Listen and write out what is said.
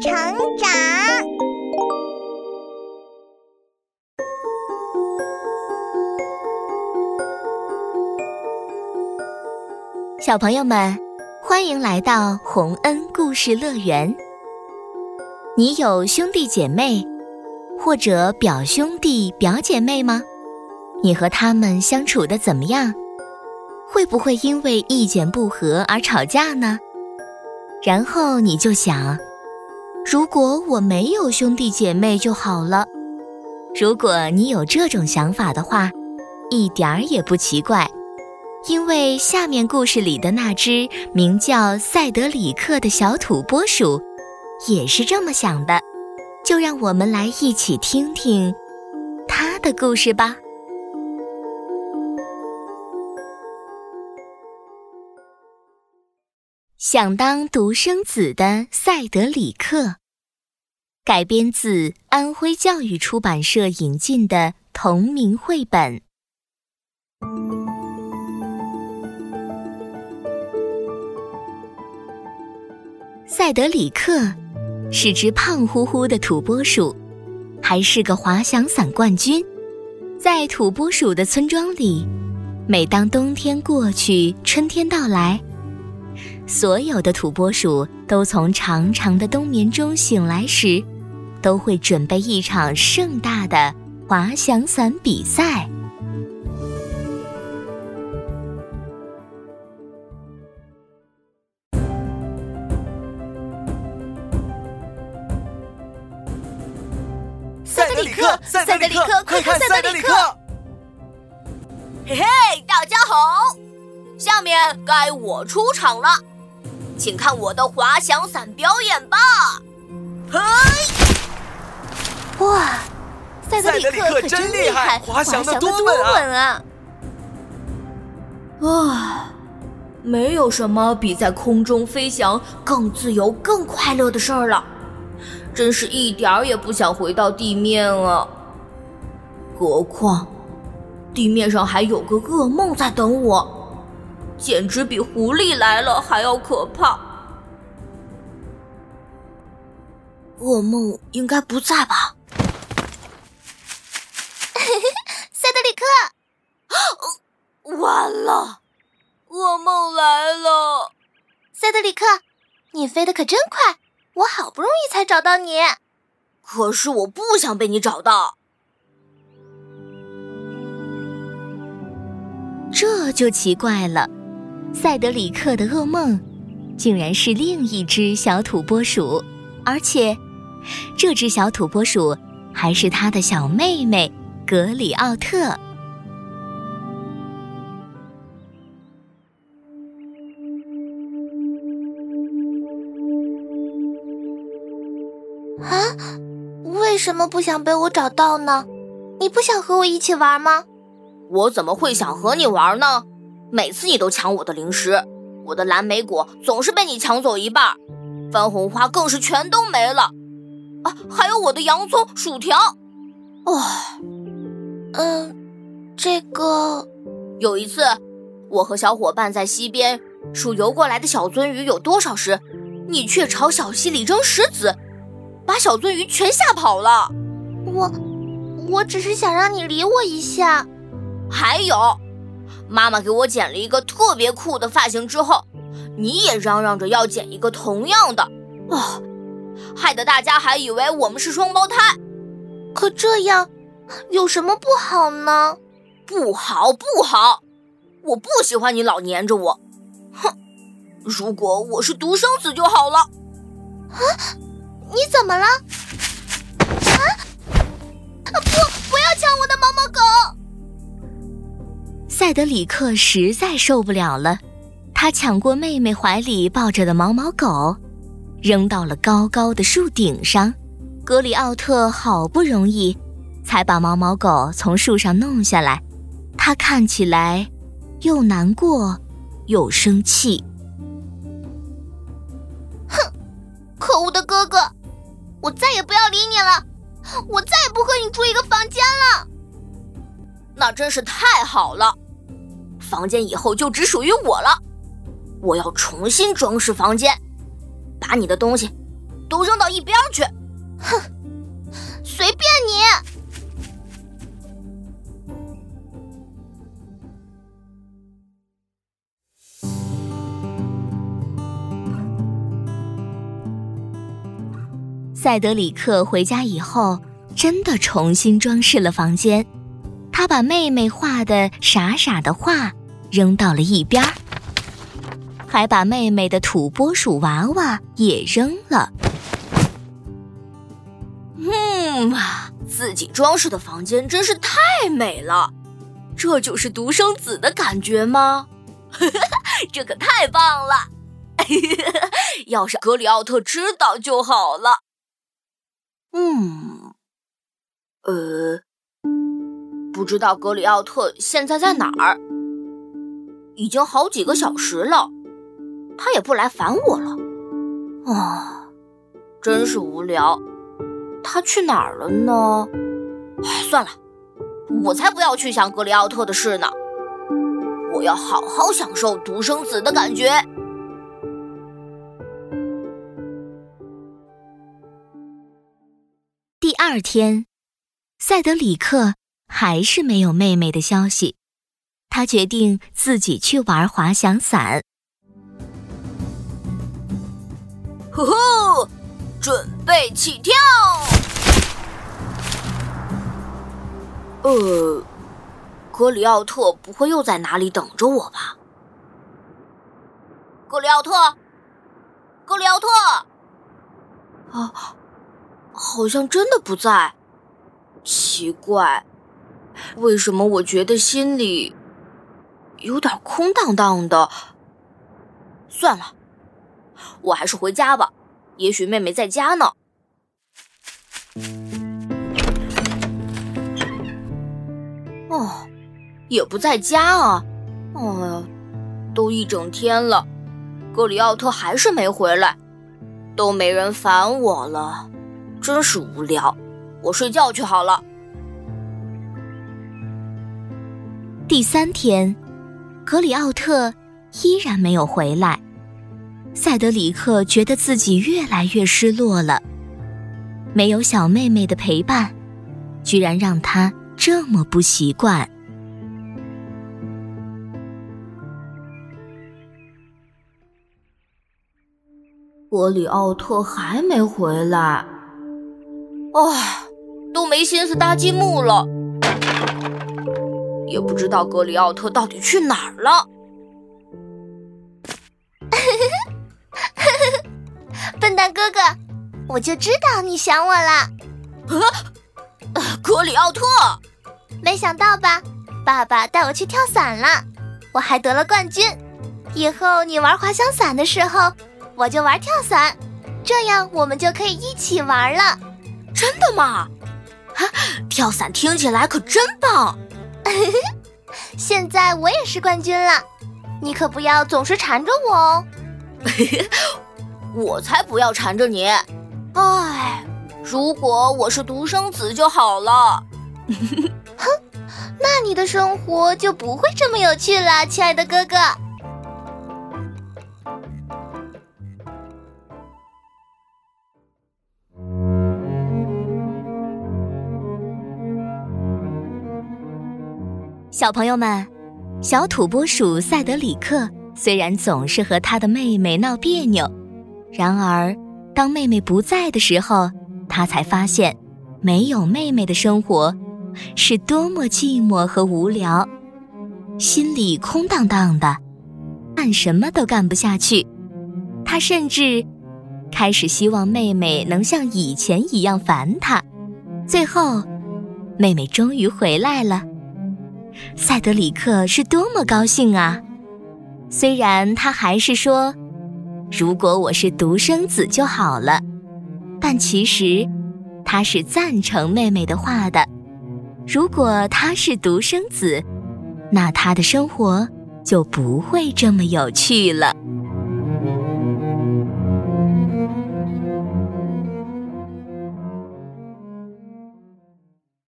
成长。小朋友们，欢迎来到洪恩故事乐园。你有兄弟姐妹，或者表兄弟、表姐妹吗？你和他们相处的怎么样？会不会因为意见不合而吵架呢？然后你就想，如果我没有兄弟姐妹就好了。如果你有这种想法的话，一点儿也不奇怪，因为下面故事里的那只名叫塞德里克的小土拨鼠，也是这么想的。就让我们来一起听听他的故事吧。想当独生子的塞德里克，改编自安徽教育出版社引进的同名绘本。塞德里克是只胖乎乎的土拨鼠，还是个滑翔伞冠军。在土拨鼠的村庄里，每当冬天过去，春天到来。所有的土拨鼠都从长长的冬眠中醒来时，都会准备一场盛大的滑翔伞比赛。塞德里克，塞德里克，快看塞德里克！嘿嘿，大家好，下面该我出场了。请看我的滑翔伞表演吧！嘿，哇，塞德里克可真厉害，滑翔的多稳啊！啊，没有什么比在空中飞翔更自由、更快乐的事儿了，真是一点儿也不想回到地面啊！何况，地面上还有个噩梦在等我。简直比狐狸来了还要可怕！噩梦应该不在吧？塞德里克，完了，噩梦来了！塞德里克，你飞得可真快，我好不容易才找到你。可是我不想被你找到，这就奇怪了。塞德里克的噩梦，竟然是另一只小土拨鼠，而且，这只小土拨鼠还是他的小妹妹格里奥特。啊，为什么不想被我找到呢？你不想和我一起玩吗？我怎么会想和你玩呢？每次你都抢我的零食，我的蓝莓果总是被你抢走一半，番红花更是全都没了，啊，还有我的洋葱、薯条。哦，嗯，这个有一次，我和小伙伴在溪边数游过来的小鳟鱼有多少时，你却朝小溪里扔石子，把小鳟鱼全吓跑了。我，我只是想让你理我一下。还有。妈妈给我剪了一个特别酷的发型之后，你也嚷嚷着要剪一个同样的，哦，害得大家还以为我们是双胞胎。可这样有什么不好呢？不好，不好！我不喜欢你老黏着我。哼，如果我是独生子就好了。啊，你怎么了？塞德里克实在受不了了，他抢过妹妹怀里抱着的毛毛狗，扔到了高高的树顶上。格里奥特好不容易才把毛毛狗从树上弄下来，他看起来又难过又生气。哼，可恶的哥哥，我再也不要理你了，我再也不和你住一个房间了。那真是太好了。房间以后就只属于我了，我要重新装饰房间，把你的东西都扔到一边去！哼，随便你。塞德里克回家以后，真的重新装饰了房间。他把妹妹画的傻傻的画扔到了一边儿，还把妹妹的土拨鼠娃娃也扔了。嗯，自己装饰的房间真是太美了，这就是独生子的感觉吗？这可太棒了！要是格里奥特知道就好了。嗯，呃，不知道格里奥特现在在哪儿？已经好几个小时了，他也不来烦我了。啊，真是无聊。他去哪儿了呢？哎，算了，我才不要去想格里奥特的事呢。我要好好享受独生子的感觉。第二天，塞德里克还是没有妹妹的消息。他决定自己去玩滑翔伞。呼呼，准备起跳！呃，格里奥特不会又在哪里等着我吧？格里奥特，格里奥特，啊！好像真的不在，奇怪，为什么我觉得心里有点空荡荡的？算了，我还是回家吧，也许妹妹在家呢。哦，也不在家啊！哎呀，都一整天了，格里奥特还是没回来，都没人烦我了。真是无聊，我睡觉去好了。第三天，格里奥特依然没有回来，塞德里克觉得自己越来越失落了。没有小妹妹的陪伴，居然让他这么不习惯。格里奥特还没回来。唉，都没心思搭积木了，也不知道格里奥特到底去哪儿了。笨蛋哥哥，我就知道你想我了。啊，格里奥特，没想到吧？爸爸带我去跳伞了，我还得了冠军。以后你玩滑翔伞的时候，我就玩跳伞，这样我们就可以一起玩了。真的吗？啊，跳伞听起来可真棒！现在我也是冠军了，你可不要总是缠着我哦。我才不要缠着你！唉，如果我是独生子就好了。哼，那你的生活就不会这么有趣了，亲爱的哥哥。小朋友们，小土拨鼠塞德里克虽然总是和他的妹妹闹别扭，然而当妹妹不在的时候，他才发现没有妹妹的生活是多么寂寞和无聊，心里空荡荡的，干什么都干不下去。他甚至开始希望妹妹能像以前一样烦他。最后，妹妹终于回来了。塞德里克是多么高兴啊！虽然他还是说：“如果我是独生子就好了。”但其实他是赞成妹妹的话的。如果他是独生子，那他的生活就不会这么有趣了。